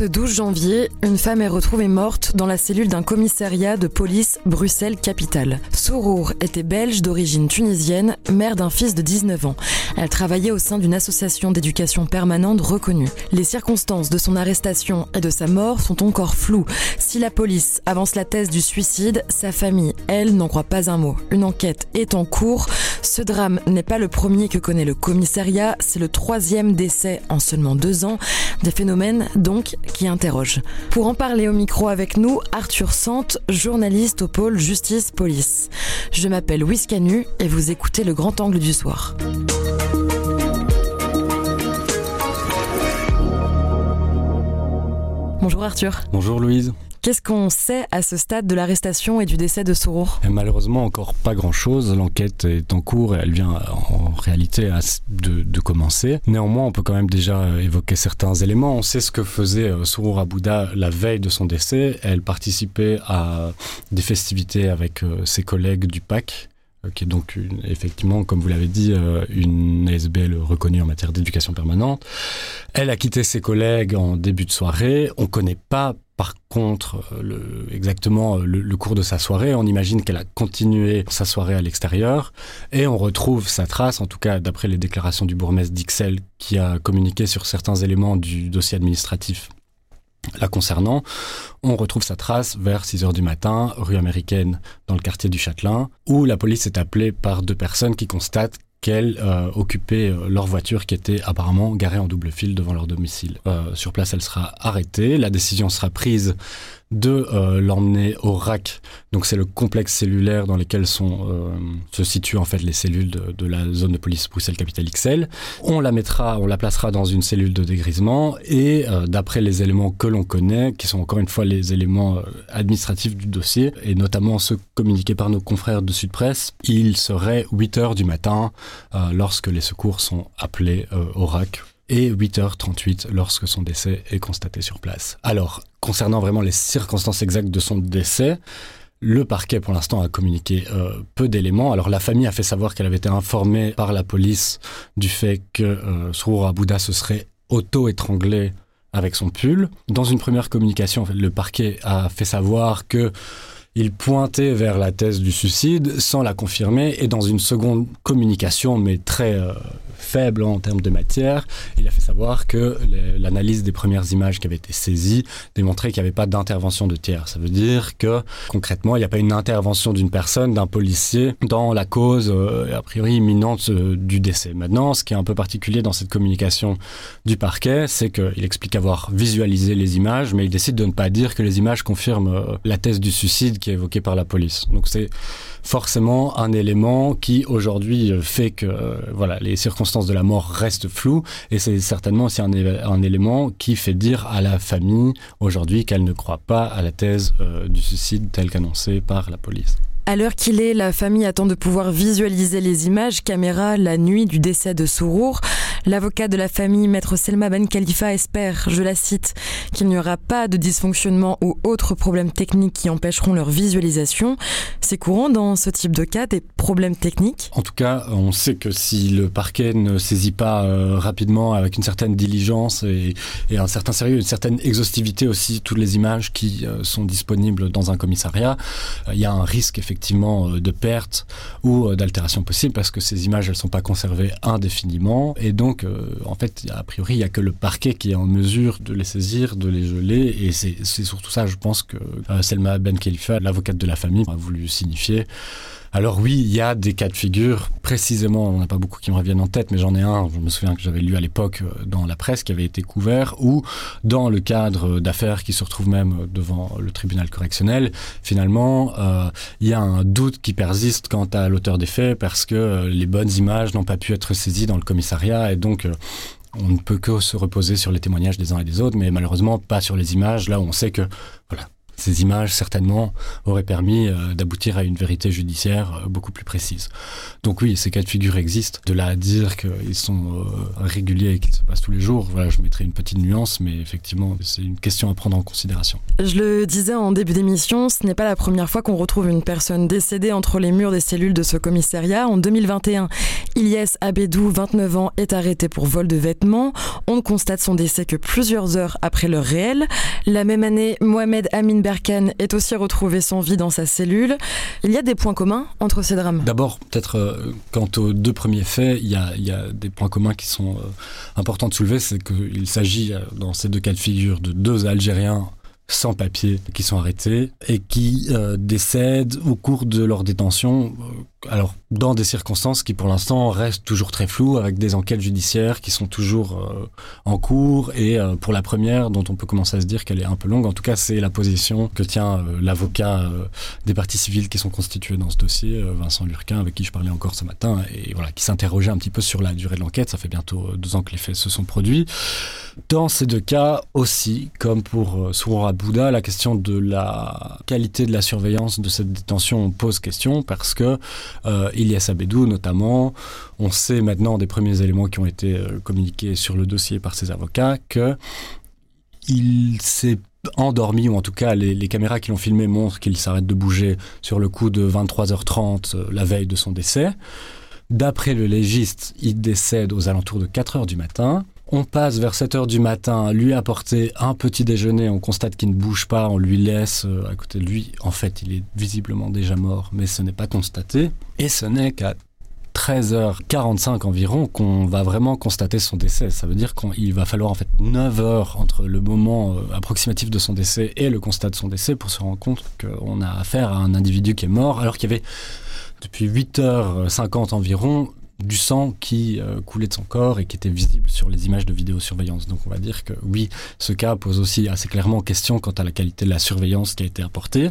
Ce 12 janvier, une femme est retrouvée morte dans la cellule d'un commissariat de police Bruxelles-Capitale. Sourour était belge d'origine tunisienne, mère d'un fils de 19 ans. Elle travaillait au sein d'une association d'éducation permanente reconnue. Les circonstances de son arrestation et de sa mort sont encore floues. Si la police avance la thèse du suicide, sa famille, elle, n'en croit pas un mot. Une enquête est en cours. Ce drame n'est pas le premier que connaît le commissariat, c'est le troisième décès en seulement deux ans. Des phénomènes, donc, qui interroge. Pour en parler au micro avec nous, Arthur Sante, journaliste au pôle Justice-Police. Je m'appelle Louise Canu et vous écoutez le grand angle du soir. Bonjour Arthur. Bonjour Louise. Qu'est-ce qu'on sait à ce stade de l'arrestation et du décès de Sourour Malheureusement, encore pas grand-chose. L'enquête est en cours et elle vient en réalité de, commencer. Néanmoins, on peut quand même déjà évoquer certains éléments. On sait ce que faisait euh, Sourour Abouda la veille de son décès. Elle participait à des festivités avec euh, ses collègues du PAC, euh, qui est donc effectivement, comme vous l'avez dit, une ASBL reconnue en matière d'éducation permanente. Elle a quitté ses collègues en début de soirée. On ne connaît pas par contre, euh, exactement euh, le, cours de sa soirée, on imagine qu'elle a continué sa soirée à l'extérieur et on retrouve sa trace, en tout cas d'après les déclarations du bourgmestre d'Ixelles qui a communiqué sur certains éléments du dossier administratif la concernant, on retrouve sa trace vers 6 heures du matin, rue américaine, dans le quartier du Châtelain, où la police est appelée par deux personnes qui constatent qu'elles euh, occupaient euh, leur voiture qui était apparemment garée en double fil devant leur domicile. Euh, sur place, elle sera arrêtée. La décision sera prise de euh, l'emmener au RAC. Donc c'est le complexe cellulaire dans lequel sont, euh, se situent en fait les cellules de, la zone de police Bruxelles Capitale XL. On la mettra, on la placera dans une cellule de dégrisement et euh, d'après les éléments que l'on connaît, qui sont encore une fois les éléments euh, administratifs du dossier et notamment ceux communiqués par nos confrères de Sud Presse, il serait 8 heures du matin lorsque les secours sont appelés au RAC et 8h38 lorsque son décès est constaté sur place. Alors, concernant vraiment les circonstances exactes de son décès, le parquet pour l'instant a communiqué euh, peu d'éléments. Alors la famille a fait savoir qu'elle avait été informée par la police du fait que euh, Abouda se serait auto-étranglé avec son pull. Dans une première communication, le parquet a fait savoir que il pointait vers la thèse du suicide sans la confirmer et dans une seconde communication mais très euh, faible en termes de matière. Il a fait savoir que l'analyse des premières images qui avaient été saisies démontrait qu'il n'y avait pas d'intervention de tiers. Ça veut dire que concrètement, il n'y a pas une intervention d'une personne, d'un policier dans la cause euh, a priori imminente euh, du décès. Maintenant, ce qui est un peu particulier dans cette communication du parquet, c'est qu'il explique avoir visualisé les images, mais il décide de ne pas dire que les images confirment la thèse du suicide qui est évoquée par la police. Donc c'est forcément un élément qui aujourd'hui fait que euh, voilà les circonstances de la mort restent floues et c'est certainement aussi un, un élément qui fait dire à la famille aujourd'hui qu'elle ne croit pas à la thèse euh, du suicide telle qu'annoncée par la police. À l'heure qu'il est, la famille attend de pouvoir visualiser les images caméra la nuit du décès de Sourour. L'avocat de la famille, maître Selma Ben Khalifa, espère, je la cite, qu'il n'y aura pas de dysfonctionnement ou autres problèmes techniques qui empêcheront leur visualisation. C'est courant dans ce type de cas des problèmes techniques En tout cas, on sait que si le parquet ne saisit pas euh, rapidement avec une certaine diligence et, et un certain sérieux, une certaine exhaustivité aussi, toutes les images qui euh, sont disponibles dans un commissariat, il euh, y a un risque effectivement euh, de perte ou euh, d'altération possible parce que ces images elles sont pas conservées indéfiniment. Et donc euh, en fait a priori il n'y a que le parquet qui est en mesure de les saisir de les geler. Et c'est surtout ça je pense que Selma Ben Khalifa l'avocate de la famille a voulu signifier alors oui il y a des cas de figure précisément on n'a pas beaucoup qui me reviennent en tête mais j'en ai un je me souviens que j'avais lu à l'époque euh, dans la presse qui avait été couvert ou dans le cadre d'affaires qui se retrouvent même devant le tribunal correctionnel. Finalement euh, il ya un doute qui persiste quant à l'auteur des faits parce que euh, les bonnes images n'ont pas pu être saisies dans le commissariat et donc euh, on ne peut que se reposer sur les témoignages des uns et des autres mais malheureusement pas sur les images. Là où on sait que voilà Ces images, certainement, auraient permis euh, d'aboutir à une vérité judiciaire euh, beaucoup plus précise. Donc oui, ces cas de figure existent. De là à dire qu'ils sont euh, réguliers et qu'ils se passent tous les jours, voilà, je mettrai une petite nuance, mais effectivement, c'est une question à prendre en considération. Je le disais en début d'émission, ce n'est pas la première fois qu'on retrouve une personne décédée entre les murs des cellules de ce commissariat. En 2021, Ilyes Abedou, 29 ans, est arrêté pour vol de vêtements. On ne constate son décès que plusieurs heures après le réel. La même année, Mohamed Amin Berkan est aussi retrouvé sans vie dans sa cellule. Il y a des points communs entre ces drames D'abord, peut-être euh, quant aux deux premiers faits, il y a, des points communs qui sont euh, importants de soulever. C'est qu'il s'agit, euh, dans ces deux cas de figure, de deux Algériens sans papier qui sont arrêtés et qui décèdent au cours de leur détention. Alors, dans des circonstances qui pour l'instant restent toujours très floues, avec des enquêtes judiciaires qui sont toujours euh, en cours. Et euh, pour la première, dont on peut commencer à se dire qu'elle est un peu longue, en tout cas, c'est la position que tient euh, l'avocat des parties civiles qui sont constituées dans ce dossier, Vincent Lurquin, avec qui je parlais encore ce matin, et voilà, qui s'interrogeait un petit peu sur la durée de l'enquête. Ça fait bientôt deux ans que les faits se sont produits. Dans ces deux cas aussi, comme pour Souroura Bouddha, la question de la qualité de la surveillance de cette détention pose question parce que euh, Ilyes Abedou notamment, on sait maintenant des premiers éléments qui ont été euh, communiqués sur le dossier par ses avocats que il s'est endormi, ou en tout cas les, caméras qui l'ont filmé montrent qu'il s'arrête de bouger sur le coup de 23h30 euh, la veille de son décès. D'après le légiste, il décède aux alentours de 4 heures du matin. On passe vers 7 heures du matin, lui apporter un petit déjeuner, on constate qu'il ne bouge pas, on lui laisse euh, à côté de lui. En fait, il est visiblement déjà mort, mais ce n'est pas constaté. Et ce n'est qu'à 13h45 environ qu'on va vraiment constater son décès. Ça veut dire qu'il va falloir en fait 9 heures entre le moment euh, approximatif de son décès et le constat de son décès pour se rendre compte qu'on a affaire à un individu qui est mort alors qu'il y avait depuis 8h50 environ du sang qui euh, coulait de son corps et qui était visible sur les images de vidéosurveillance. Donc on va dire que oui, ce cas pose aussi assez clairement question quant à la qualité de la surveillance qui a été apportée.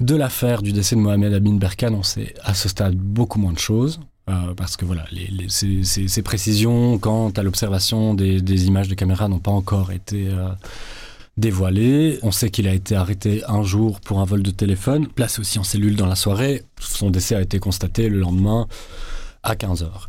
De l'affaire du décès de Mohamed Abin Berkan, on sait à ce stade beaucoup moins de choses. Euh, parce que voilà, ces, précisions quant à l'observation des, des images de caméra n'ont pas encore été euh, dévoilé. On sait qu'il a été arrêté un jour pour un vol de téléphone, placé aussi en cellule dans la soirée. Son décès a été constaté le lendemain à 15 heures.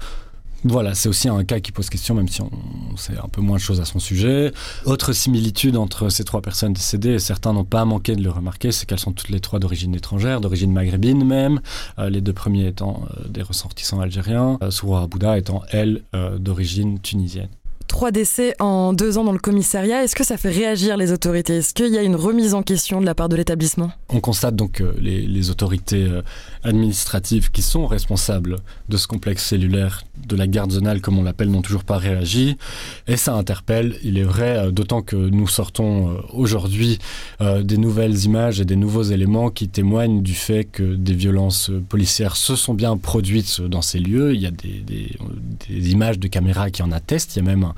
Voilà, c'est aussi un cas qui pose question, même si on sait un peu moins de choses à son sujet. Autre similitude entre ces trois personnes décédées, et certains n'ont pas manqué de le remarquer, c'est qu'elles sont toutes les trois d'origine étrangère, d'origine maghrébine même, euh, les deux premiers étant euh, des ressortissants algériens, euh, Soura étant, elle, euh, d'origine tunisienne. Trois décès en deux ans dans le commissariat, est-ce que ça fait réagir les autorités? Est-ce qu'il y a une remise en question de la part de l'établissement? On constate donc que les, les autorités euh, administratives qui sont responsables de ce complexe cellulaire de la garde zonale, comme on l'appelle, n'ont toujours pas réagi. Et ça interpelle, il est vrai, euh, d'autant que nous sortons euh, aujourd'hui des nouvelles images et des nouveaux éléments qui témoignent du fait que des violences policières se sont bien produites dans ces lieux. Il y a des, des images de caméras qui en attestent. Il y a même un,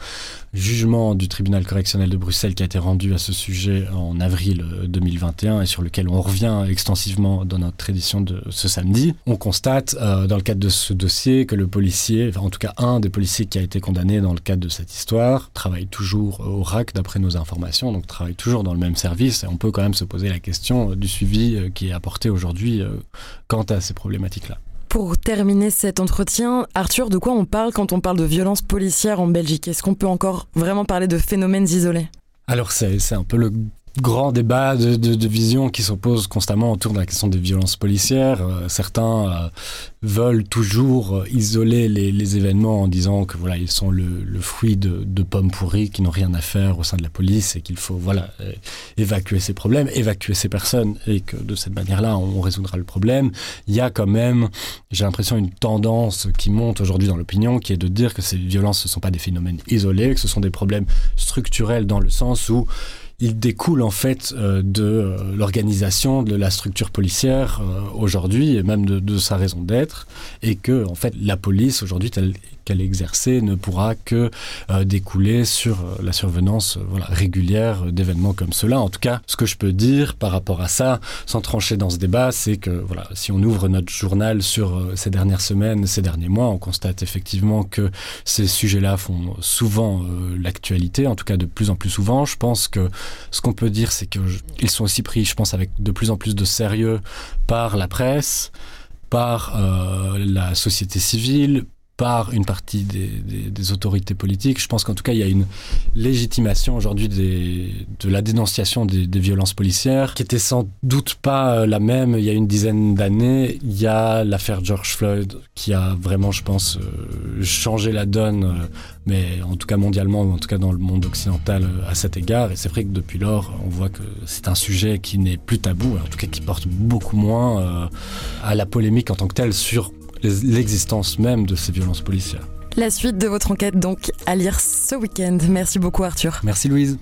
jugement du tribunal correctionnel de Bruxelles qui a été rendu à ce sujet en avril 2021 et sur lequel on revient extensivement dans notre édition de ce samedi. On constate euh, dans le cadre de ce dossier que le policier, enfin en tout cas un des policiers qui a été condamné dans le cadre de cette histoire, travaille toujours au RAC d'après nos informations, donc travaille toujours dans le même service et on peut quand même se poser la question du suivi euh, qui est apporté aujourd'hui euh, quant à ces problématiques-là. Pour terminer cet entretien, Arthur, de quoi on parle quand on parle de violence policière en Belgique? Est-ce qu'on peut encore vraiment parler de phénomènes isolés? Alors c'est un peu le grand débat de, de, de vision qui s'oppose constamment autour de la question des violences policières. Euh, certains euh, veulent toujours euh, isoler les, les événements en disant que voilà ils sont le, le fruit de, de pommes pourries qui n'ont rien à faire au sein de la police et qu'il faut voilà évacuer ces problèmes, évacuer ces personnes et que de cette manière-là on résoudra le problème. Il y a quand même, j'ai l'impression, une tendance qui monte aujourd'hui dans l'opinion qui est de dire que ces violences ne sont pas des phénomènes isolés, que ce sont des problèmes structurels dans le sens où il découle en fait euh, de euh, l'organisation de la structure policière euh, aujourd'hui et même de, sa raison d'être et que en fait la police aujourd'hui telle qu'elle exercer ne pourra que découler sur la survenance voilà, régulière d'événements comme cela. En tout cas, ce que je peux dire par rapport à ça, sans trancher dans ce débat, c'est que voilà, si on ouvre notre journal sur ces dernières semaines, ces derniers mois, on constate effectivement que ces sujets-là font souvent l'actualité, en tout cas de plus en plus souvent. Je pense que Ce qu'on peut dire, c'est qu'ils sont aussi pris, je pense, avec de plus en plus de sérieux par la presse, par euh, la société civile, par une partie des, autorités politiques. Je pense qu'en tout cas, il y a une légitimation aujourd'hui de la dénonciation des, violences policières qui était sans doute pas euh, la même il y a une dizaine d'années. Il y a l'affaire George Floyd qui a vraiment, je pense, euh, changé la donne, euh, mais en tout cas mondialement, en tout cas dans le monde occidental à cet égard. Et c'est vrai que depuis lors, on voit que c'est un sujet qui n'est plus tabou, en tout cas qui porte beaucoup moins à la polémique en tant que telle sur l'existence même de ces violences policières. La suite de votre enquête donc à lire ce week-end. Merci beaucoup Arthur. Merci Louise.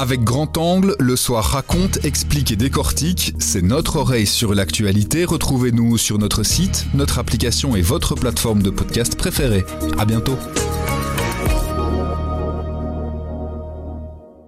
Avec Grand Angle, le soir raconte, explique et décortique. C'est notre oreille sur l'actualité. Retrouvez-nous sur notre site, notre application et votre plateforme de podcast préférée. À bientôt.